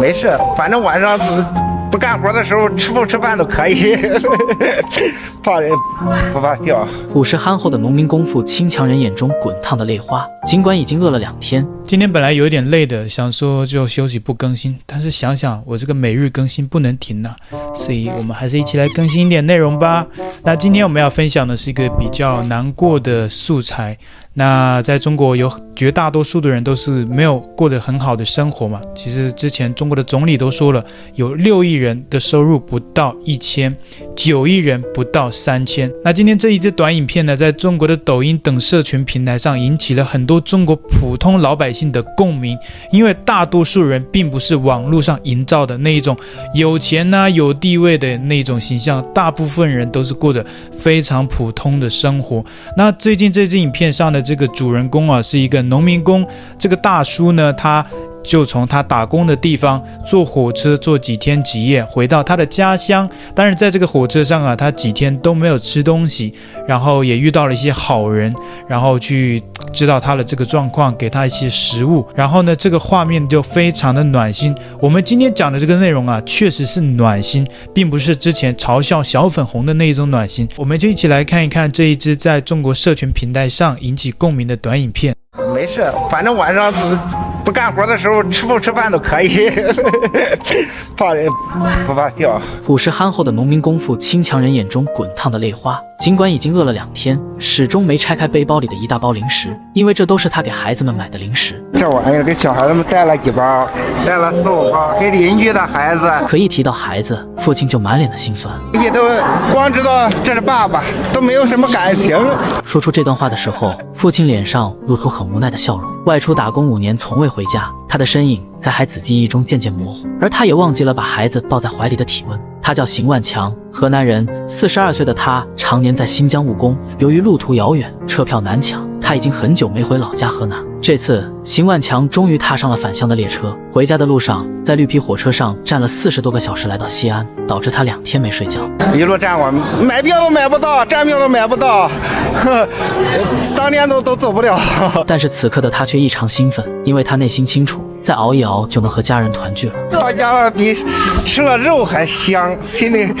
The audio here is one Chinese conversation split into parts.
没事，反正晚上不干活的时候吃不吃饭都可以，怕人不怕掉。朴实憨厚的农民工父亲强人眼中滚烫的泪花，尽管已经饿了两天，今天本来有一点累的，想说就休息不更新，但是想想我这个每日更新不能停呐、啊，所以我们还是一起来更新一点内容吧。那今天我们要分享的是一个比较难过的素材。那在中国有绝大多数的人都是没有过得很好的生活嘛。其实之前中国的总理都说了，有六亿人的收入不到一千，九亿人不到三千。那今天这一支短影片呢，在中国的抖音等社群平台上引起了很多中国普通老百姓的共鸣，因为大多数人并不是网络上营造的那一种有钱呐、有地位的那种形象，大部分人都是过着非常普通的生活。那最近这支影片上的。这个主人公啊，是一个农民工。这个大叔呢，他就从他打工的地方坐火车坐几天几夜回到他的家乡。但是在这个火车上啊，他几天都没有吃东西，然后也遇到了一些好人，然后去知道他的这个状况，给他一些食物。然后呢，这个画面就非常的暖心。我们今天讲的这个内容啊，确实是暖心，并不是之前嘲笑小粉红的那一种暖心。我们就一起来看一看这一支在中国社群平台上引起共鸣的短影片。没事，反正晚上不干活的时候吃不吃饭都可以，怕人不怕笑。朴实憨厚的农民工父亲强人眼中滚烫的泪花，尽管已经饿了两天，始终没拆开背包里的一大包零食，因为这都是他给孩子们买的零食。这玩意儿给小孩子们带了几包，带了四五包，给邻居的孩子。可一提到孩子，父亲就满脸的心酸。你都光知道这是爸爸，都没有什么感情。说出这段话的时候，父亲脸上露出很无奈的笑容。外出打工五年，从未回家，他的身影在孩子记忆中渐渐模糊，而他也忘记了把孩子抱在怀里的体温。他叫邢万强，河南人，四十二岁的他常年在新疆务工，由于路途遥远，车票难抢，他已经很久没回老家河南。这次，邢万强终于踏上了返乡的列车。回家的路上，在绿皮火车上站了四十多个小时，来到西安，导致他两天没睡觉。一路站我，买票都买不到，站票都买不到，呵，当天都都走不了。但是此刻的他却异常兴奋，因为他内心清楚。再熬一熬就能和家人团聚了。到家了比吃了肉还香，心里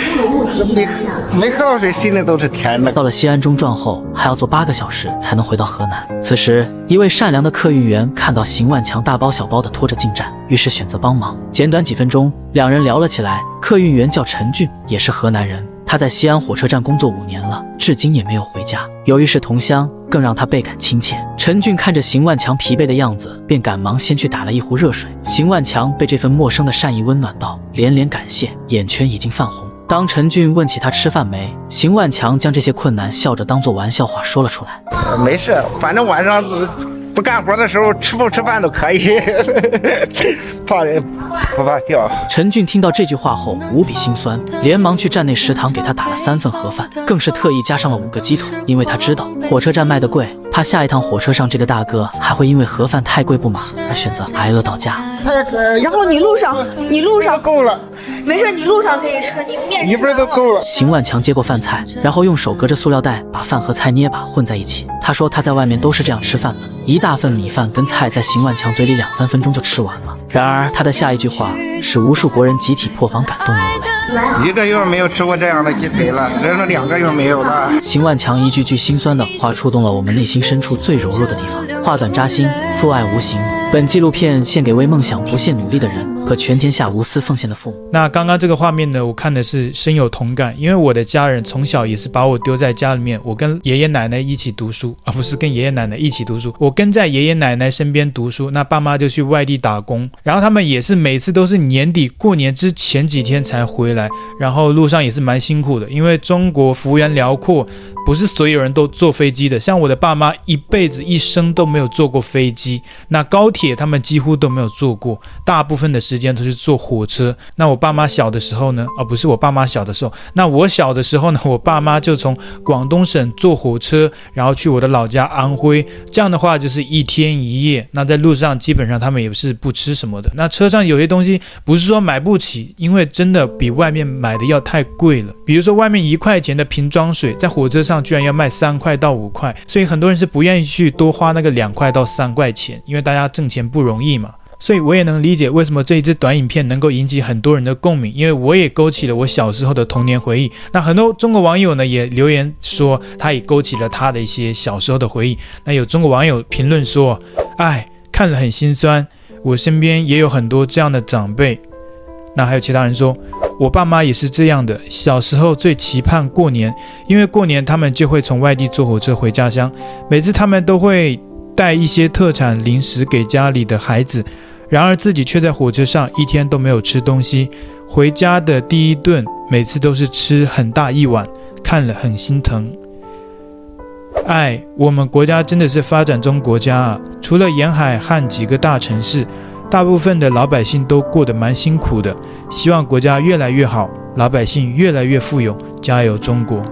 没没喝到水，心里都是甜的。到了西安中转后，还要坐八个小时才能回到河南。此时，一位善良的客运员看到邢万强大包小包的拖着进站，于是选择帮忙。简短几分钟，两人聊了起来。客运员叫陈俊，也是河南人。他在西安火车站工作五年了，至今也没有回家。由于是同乡，更让他倍感亲切。陈俊看着邢万强疲惫的样子，便赶忙先去打了一壶热水。邢万强被这份陌生的善意温暖到，连连感谢，眼圈已经泛红。当陈俊问起他吃饭没，邢万强将这些困难笑着当做玩笑话说了出来。没事，反正晚上。不干活的时候吃不吃饭都可以，怕人不怕掉。陈俊听到这句话后无比心酸，连忙去站内食堂给他打了三份盒饭，更是特意加上了五个鸡腿，因为他知道火车站卖的贵，怕下一趟火车上这个大哥还会因为盒饭太贵不满而选择挨饿到家。然后你路上，你路上够了，没事，你路上可以吃，你面一份都够了。邢万强接过饭菜，然后用手隔着塑料袋把饭和菜捏把混在一起。他说他在外面都是这样吃饭的，一大份米饭跟菜在邢万强嘴里两三分钟就吃完了。然而他的下一句话使无数国人集体破防感动流泪。一个月没有吃过这样的鸡腿了，人说两个月没有了。邢万强一句句心酸的话触动了我们内心深处最柔弱的地方，话短扎心，父爱无形。本纪录片献给为梦想不懈努力的人和全天下无私奉献的父母。那刚刚这个画面呢，我看的是深有同感，因为我的家人从小也是把我丢在家里面，我跟爷爷奶奶一起读书，而不是跟爷爷奶奶一起读书。我跟在爷爷奶奶身边读书，那爸妈就去外地打工，然后他们也是每次都是年底过年之前几天才回来，然后路上也是蛮辛苦的，因为中国幅员辽阔。不是所有人都坐飞机的，像我的爸妈一辈子一生都没有坐过飞机，那高铁他们几乎都没有坐过，大部分的时间都是坐火车。那我爸妈小的时候呢？而、哦、不是我爸妈小的时候，那我小的时候呢？我爸妈就从广东省坐火车，然后去我的老家安徽，这样的话就是一天一夜。那在路上基本上他们也是不吃什么的。那车上有些东西不是说买不起，因为真的比外面买的要太贵了。比如说外面一块钱的瓶装水，在火车上。上居然要卖三块到五块，所以很多人是不愿意去多花那个两两块到三块钱，因为大家挣钱不容易嘛。所以我也能理解为什么这一支短影片能够引起很多人的共鸣，因为我也勾起了我小时候的童年回忆。那很多中国网友呢也留言说，他也勾起了他的一些小时候的回忆。那有中国网友评论说：“哎，看了很心酸，我身边也有很多这样的长辈。”那还有其他人说。我爸妈也是这样的，小时候最期盼过年，因为过年他们就会从外地坐火车回家乡，每次他们都会带一些特产零食给家里的孩子，然而自己却在火车上一天都没有吃东西，回家的第一顿每次都是吃很大一碗，看了很心疼。哎，我们国家真的是发展中国家啊，除了沿海和几个大城市。大部分的老百姓都过得蛮辛苦的，希望国家越来越好，老百姓越来越富有，加油中国！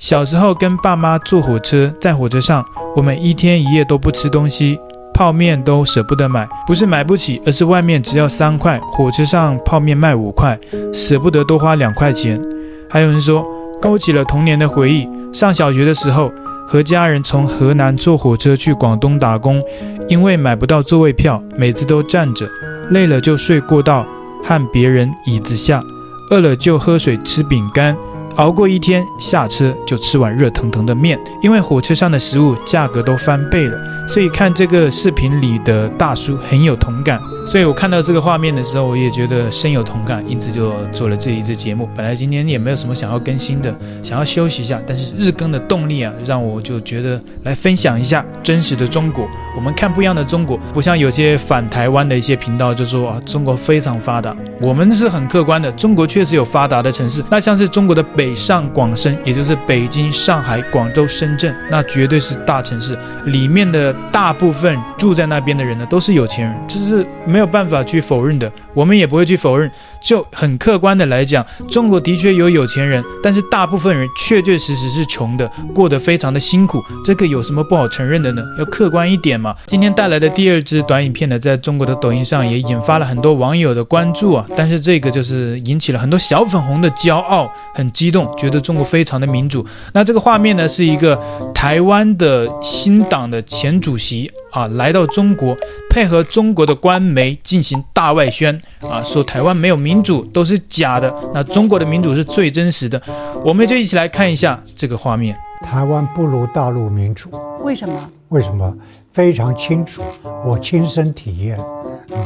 小时候跟爸妈坐火车，在火车上，我们一天一夜都不吃东西，泡面都舍不得买，不是买不起，而是外面只要三块，火车上泡面卖五块，舍不得多花两块钱。还有人说，勾起了童年的回忆，上小学的时候。和家人从河南坐火车去广东打工，因为买不到座位票，每次都站着，累了就睡过道和别人椅子下，饿了就喝水吃饼干。熬过一天，下车就吃碗热腾腾的面，因为火车上的食物价格都翻倍了，所以看这个视频里的大叔很有同感。所以我看到这个画面的时候，我也觉得深有同感，因此就做了这一支节目。本来今天也没有什么想要更新的，想要休息一下，但是日更的动力啊，让我就觉得来分享一下真实的中国。我们看不一样的中国，不像有些反台湾的一些频道就说啊，中国非常发达。我们是很客观的，中国确实有发达的城市，那像是中国的北北上广深，也就是北京、上海、广州、深圳，那绝对是大城市，里面的大部分住在那边的人呢，都是有钱人，这是没有办法去否认的，我们也不会去否认。就很客观的来讲，中国的确有有钱人，但是大部分人确确实实是穷的，过得非常的辛苦。这个有什么不好承认的呢？要客观一点嘛。今天带来的第二支短影片呢，在中国的抖音上也引发了很多网友的关注啊。但是这个就是引起了很多小粉红的骄傲，很激动，觉得中国非常的民主。那这个画面呢，是一个台湾的新党的前主席啊，来到中国，配合中国的官媒进行大外宣啊，说台湾没有民。主都是假的，那中国的民主是最真实的。我们就一起来看一下这个画面。台湾不如大陆民主，为什么？为什么？非常清楚，我亲身体验。啊，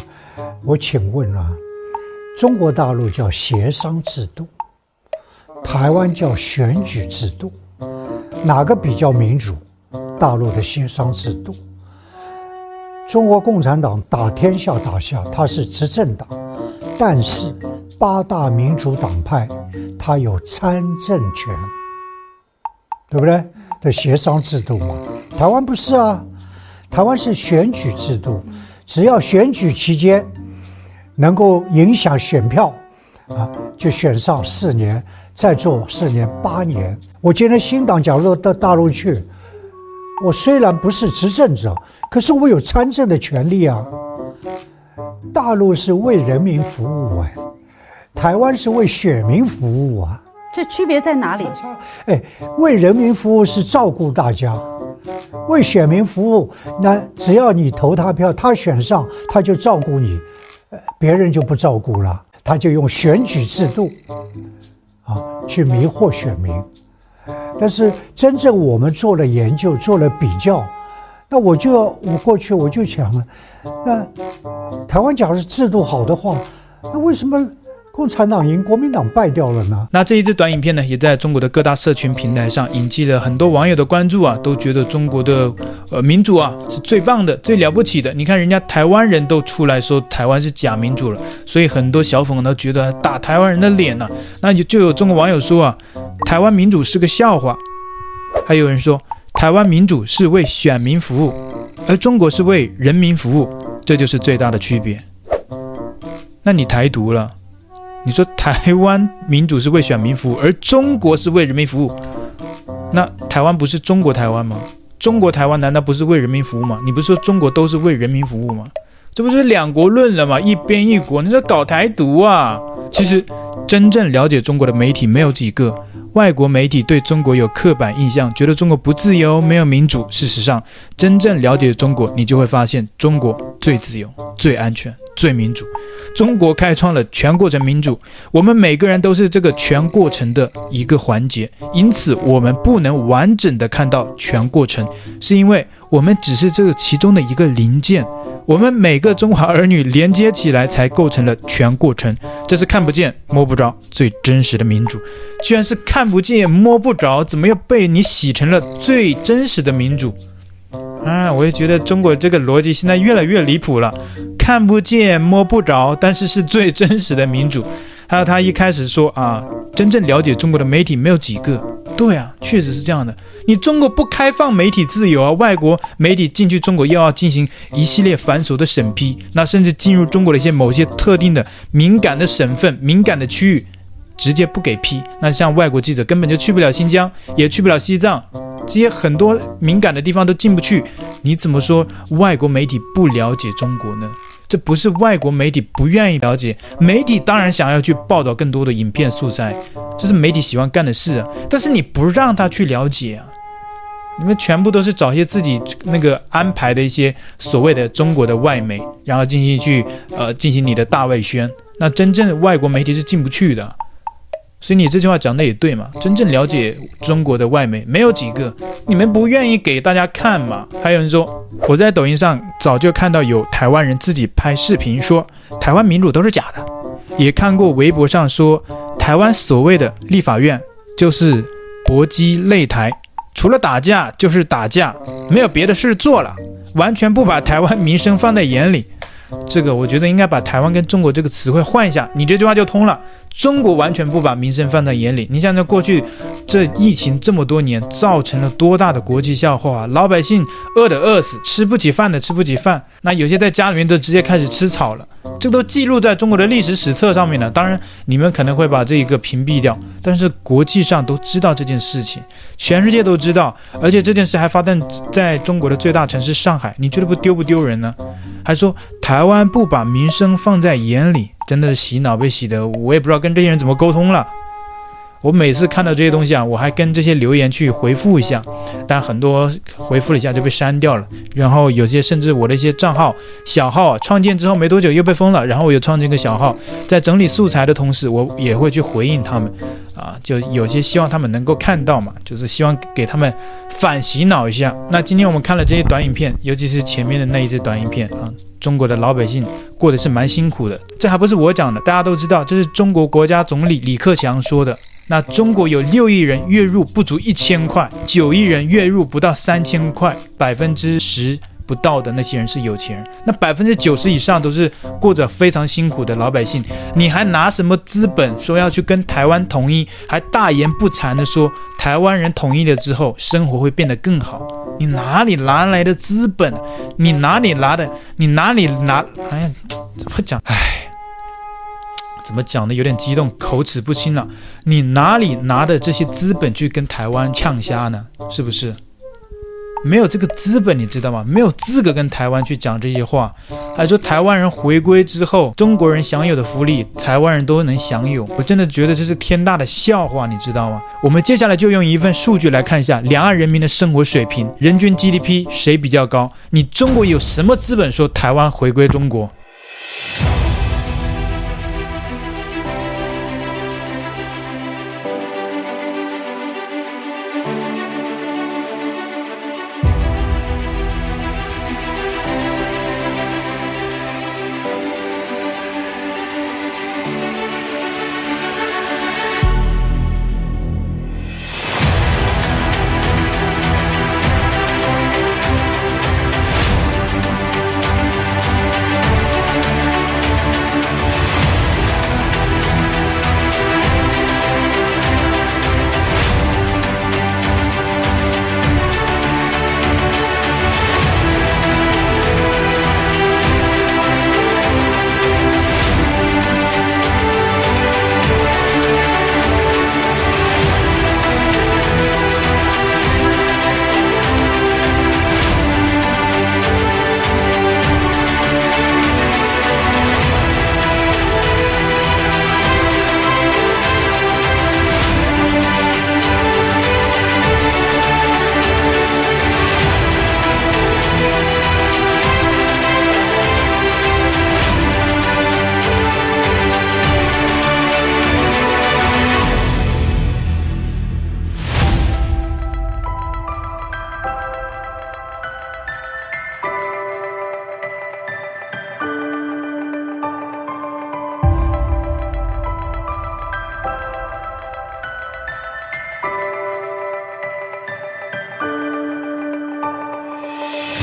我请问啊，中国大陆叫协商制度，台湾叫选举制度，哪个比较民主？大陆的协商制度。中国共产党打天下打下，它是执政党。但是八大民主党派，他有参政权，对不对？的协商制度嘛。台湾不是啊，台湾是选举制度，只要选举期间能够影响选票啊，就选上四年，再做四年八年。我今天新党假如到大陆去，我虽然不是执政者，可是我有参政的权利啊。大陆是为人民服务啊，台湾是为选民服务啊，这区别在哪里？哎，为人民服务是照顾大家，为选民服务，那只要你投他票，他选上，他就照顾你，别人就不照顾了，他就用选举制度啊去迷惑选民。但是真正我们做了研究，做了比较。那我就要，我过去我就想了，那台湾假如制度好的话，那为什么共产党赢，国民党败掉了呢？那这一支短影片呢，也在中国的各大社群平台上引起了很多网友的关注啊，都觉得中国的呃民主啊是最棒的、最了不起的。你看人家台湾人都出来说台湾是假民主了，所以很多小粉都觉得打台湾人的脸呢、那就就有中国网友说啊，台湾民主是个笑话，还有人说。台湾民主是为选民服务，而中国是为人民服务，这就是最大的区别。那你台独了？你说台湾民主是为选民服务，而中国是为人民服务，那台湾不是中国台湾吗？中国台湾难道不是为人民服务吗？你不是说中国都是为人民服务吗？这不是两国论了吗？一边一国，你说搞台独啊？其实真正了解中国的媒体没有几个。外国媒体对中国有刻板印象，觉得中国不自由、没有民主。事实上，真正了解中国，你就会发现，中国最自由、最安全、最民主。中国开创了全过程民主，我们每个人都是这个全过程的一个环节，因此我们不能完整的看到全过程，是因为我们只是这个其中的一个零件。我们每个中华儿女连接起来，才构成了全过程。这是看不见、摸不着、最真实的民主。居然是看不见、摸不着，怎么又被你洗成了最真实的民主？啊，我也觉得中国这个逻辑现在越来越离谱了。看不见、摸不着，但是是最真实的民主。还有他一开始说啊，真正了解中国的媒体没有几个。对啊，确实是这样的。你中国不开放媒体自由啊，外国媒体进去中国又要进行一系列繁琐的审批，那甚至进入中国的一些某些特定的敏感的省份、敏感的区域，直接不给批。那像外国记者根本就去不了新疆，也去不了西藏，这些很多敏感的地方都进不去。你怎么说外国媒体不了解中国呢？这不是外国媒体不愿意了解，媒体当然想要去报道更多的影片素材，这是媒体喜欢干的事啊。但是你不让他去了解啊，你们全部都是找一些自己那个安排的一些所谓的中国的外媒，然后进行去呃进行你的大外宣，那真正外国媒体是进不去的。所以你这句话讲的也对嘛，真正了解中国的外媒没有几个，你们不愿意给大家看嘛？还有人说，我在抖音上早就看到有台湾人自己拍视频说台湾民主都是假的，也看过微博上说台湾所谓的立法院就是搏击擂台，除了打架就是打架，没有别的事做了，完全不把台湾民生放在眼里。这个我觉得应该把台湾跟中国这个词汇换一下，你这句话就通了。中国完全不把民生放在眼里。你想想，过去这疫情这么多年，造成了多大的国际笑话啊！老百姓饿的饿死，吃不起饭的吃不起饭，那有些在家里面都直接开始吃草了。这都记录在中国的历史史册上面了。当然，你们可能会把这一个屏蔽掉，但是国际上都知道这件事情，全世界都知道，而且这件事还发生在中国的最大城市上海。你觉得不丢不丢人呢？还说台湾不把民生放在眼里。真的是洗脑被洗的，我也不知道跟这些人怎么沟通了。我每次看到这些东西啊，我还跟这些留言去回复一下，但很多回复了一下就被删掉了。然后有些甚至我的一些账号小号，创建之后没多久又被封了。然后我又创建一个小号，在整理素材的同时，我也会去回应他们啊，就有些希望他们能够看到嘛，就是希望给他们反洗脑一下。那今天我们看了这些短影片，尤其是前面的那一支短影片啊。中国的老百姓过得是蛮辛苦的，这还不是我讲的，大家都知道，这是中国国家总理李克强说的。那中国有六亿人月入不足一千块，九亿人月入不到三千块，百分之十不到的那些人是有钱人，那百分之九十以上都是过着非常辛苦的老百姓。你还拿什么资本说要去跟台湾统一，还大言不惭地说台湾人统一了之后生活会变得更好？你哪里拿来的资本？你哪里拿的？你哪里拿？哎呀，怎么讲？哎，怎么讲的？有点激动，口齿不清了。你哪里拿的这些资本去跟台湾呛虾呢？是不是？没有这个资本，你知道吗？没有资格跟台湾去讲这些话。还说台湾人回归之后，中国人享有的福利，台湾人都能享有。我真的觉得这是天大的笑话，你知道吗？我们接下来就用一份数据来看一下两岸人民的生活水平，人均 GDP 谁比较高？你中国有什么资本说台湾回归中国？Música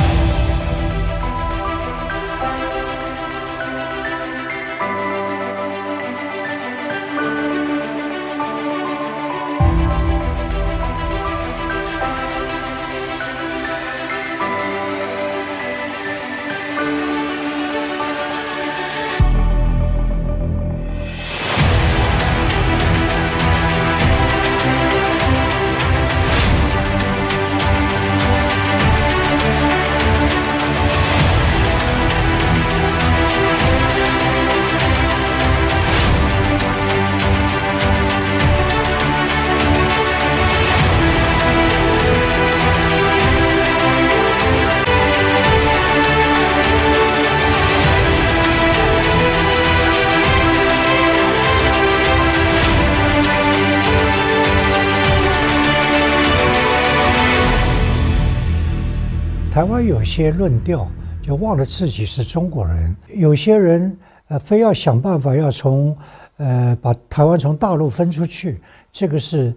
有些论调就忘了自己是中国人，有些人呃非要想办法要从呃把台湾从大陆分出去，这个是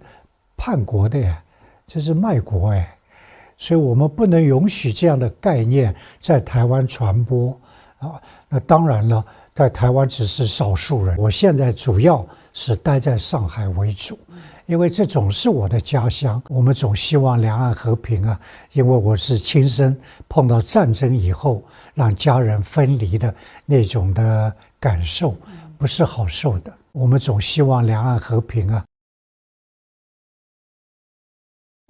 叛国的呀，这是卖国哎，所以我们不能允许这样的概念在台湾传播。啊。那当然了，在台湾只是少数人，我现在主要是待在上海为主。因为这总是我的家乡，我们总希望两岸和平啊。因为我是亲身碰到战争以后让家人分离的那种的感受，不是好受的。我们总希望两岸和平啊。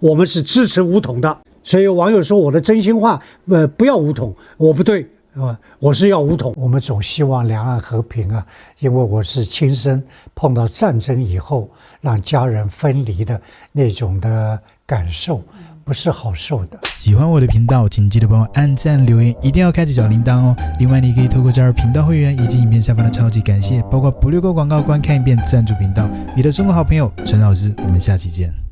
我们是支持武统的，所以网友说我的真心话，呃，不要武统，我不对。啊，我是要武统。我们总希望两岸和平啊，因为我是亲身碰到战争以后让家人分离的那种的感受，不是好受的。喜欢我的频道，请记得帮我按赞、留言，一定要开启小铃铛哦。另外，你可以透过加入频道会员以及影片下方的超级感谢，包括不略过广告、观看一遍赞助频道。你的中国好朋友陈老师，我们下期见。